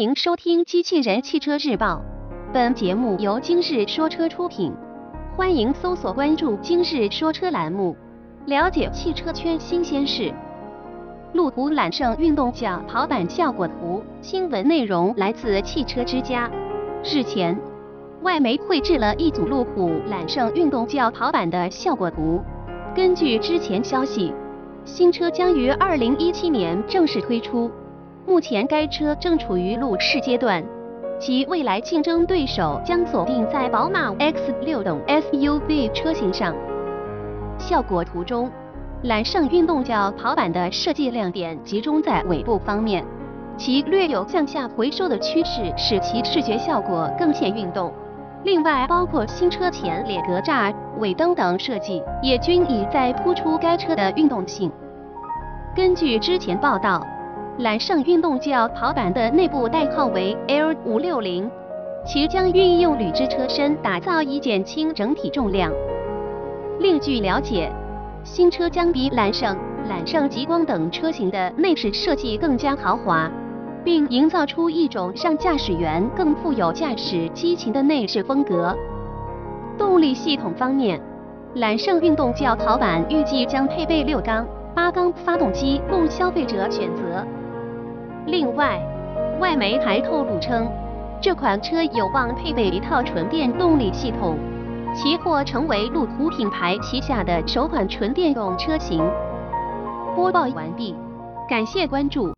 欢迎收听《机器人汽车日报》，本节目由今日说车出品。欢迎搜索关注“今日说车”栏目，了解汽车圈新鲜事。路虎揽胜运动轿跑版效果图，新闻内容来自汽车之家。日前，外媒绘制了一组路虎揽胜运动轿跑版的效果图。根据之前消息，新车将于二零一七年正式推出。目前该车正处于路试阶段，其未来竞争对手将锁定在宝马 X6 等 SUV 车型上。效果图中，揽胜运动轿跑版的设计亮点集中在尾部方面，其略有向下回收的趋势，使其视觉效果更显运动。另外，包括新车前脸格栅、尾灯等设计，也均已在突出该车的运动性。根据之前报道。揽胜运动轿跑版的内部代号为 L 五六零，其将运用铝制车身打造以减轻整体重量。另据了解，新车将比揽胜、揽胜极光等车型的内饰设计更加豪华，并营造出一种让驾驶员更富有驾驶激情的内饰风格。动力系统方面，揽胜运动轿跑版预计将配备六缸、八缸发动机供消费者选择。另外，外媒还透露称，这款车有望配备一套纯电动力系统，其或成为路虎品牌旗下的首款纯电动车型。播报完毕，感谢关注。